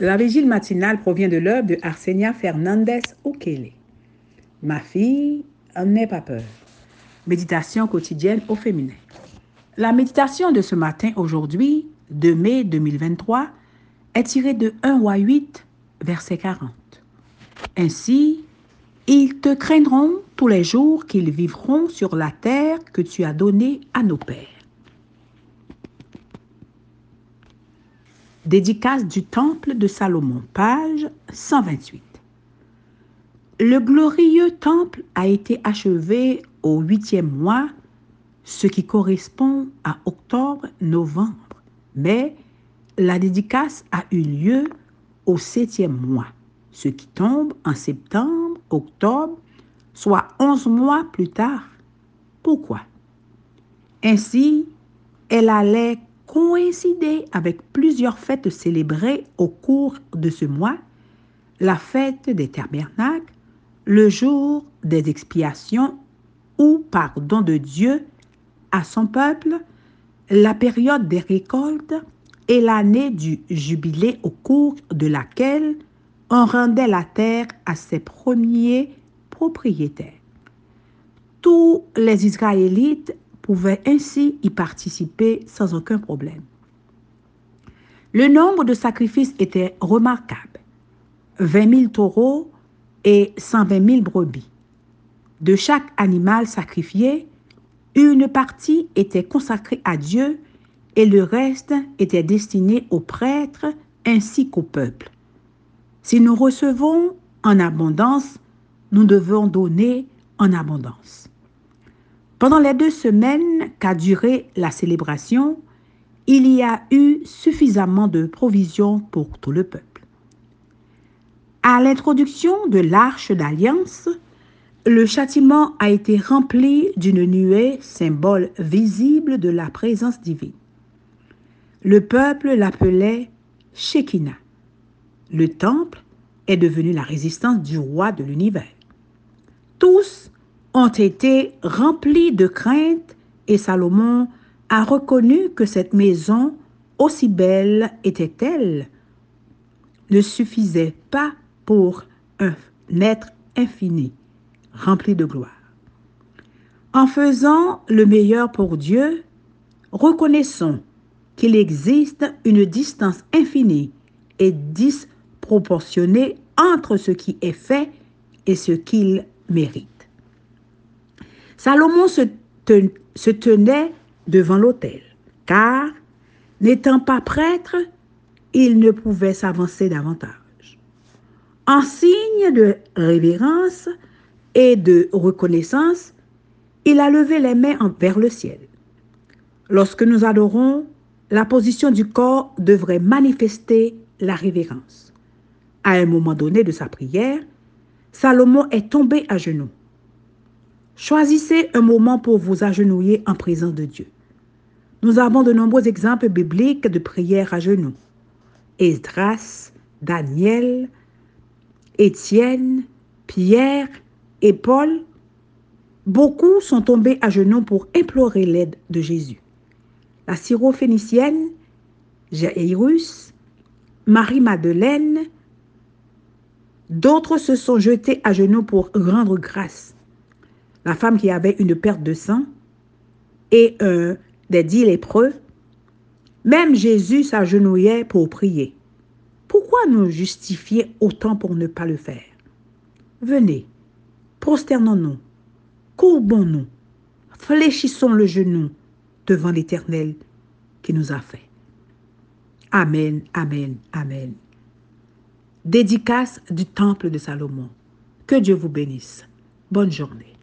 La vigile matinale provient de l'œuvre de Arsenia Fernandez Okele. Ma fille, n'aie pas peur. Méditation quotidienne au féminin. La méditation de ce matin, aujourd'hui, 2 mai 2023, est tirée de 1 roi 8, verset 40. Ainsi, ils te craindront tous les jours qu'ils vivront sur la terre que tu as donnée à nos pères. Dédicace du Temple de Salomon, page 128. Le glorieux temple a été achevé au huitième mois, ce qui correspond à octobre-novembre, mais la dédicace a eu lieu au septième mois, ce qui tombe en septembre, octobre, soit onze mois plus tard. Pourquoi? Ainsi, elle allait coïncider avec plusieurs fêtes célébrées au cours de ce mois, la fête des tabernacles, le jour des expiations ou pardon de Dieu à son peuple, la période des récoltes et l'année du jubilé au cours de laquelle on rendait la terre à ses premiers propriétaires. Tous les Israélites pouvaient ainsi y participer sans aucun problème. Le nombre de sacrifices était remarquable. 20 000 taureaux et 120 000 brebis. De chaque animal sacrifié, une partie était consacrée à Dieu et le reste était destiné aux prêtres ainsi qu'au peuple. Si nous recevons en abondance, nous devons donner en abondance. Pendant les deux semaines qu'a duré la célébration, il y a eu suffisamment de provisions pour tout le peuple. À l'introduction de l'arche d'alliance, le châtiment a été rempli d'une nuée, symbole visible de la présence divine. Le peuple l'appelait Shekinah. Le temple est devenu la résistance du roi de l'univers. Tous ont été remplis de crainte et Salomon a reconnu que cette maison, aussi belle était-elle, ne suffisait pas pour un être infini, rempli de gloire. En faisant le meilleur pour Dieu, reconnaissons qu'il existe une distance infinie et disproportionnée entre ce qui est fait et ce qu'il mérite. Salomon se, tenait devant l'autel, car, n'étant pas prêtre, il ne pouvait s'avancer davantage. En signe de révérence et de reconnaissance, il a levé les mains vers le ciel. Lorsque nous adorons, la position du corps devrait manifester la révérence. À un moment donné de sa prière, Salomon est tombé à genoux. Choisissez un moment pour vous agenouiller en présence de Dieu. Nous avons de nombreux exemples bibliques de prière à genoux. Esdras, Daniel, Étienne, Pierre et Paul. Beaucoup sont tombés à genoux pour implorer l'aide de Jésus. La syrophénicienne, Jairus, Marie-Madeleine, d'autres se sont jetés à genoux pour rendre grâce la femme qui avait une perte de sang et un des dix lépreux, même Jésus s'agenouillait pour prier. Pourquoi nous justifier autant pour ne pas le faire? Venez, prosternons-nous, courbons-nous, fléchissons le genou devant l'Éternel qui nous a fait. Amen, Amen, Amen. Dédicace du Temple de Salomon. Que Dieu vous bénisse. Bonne journée.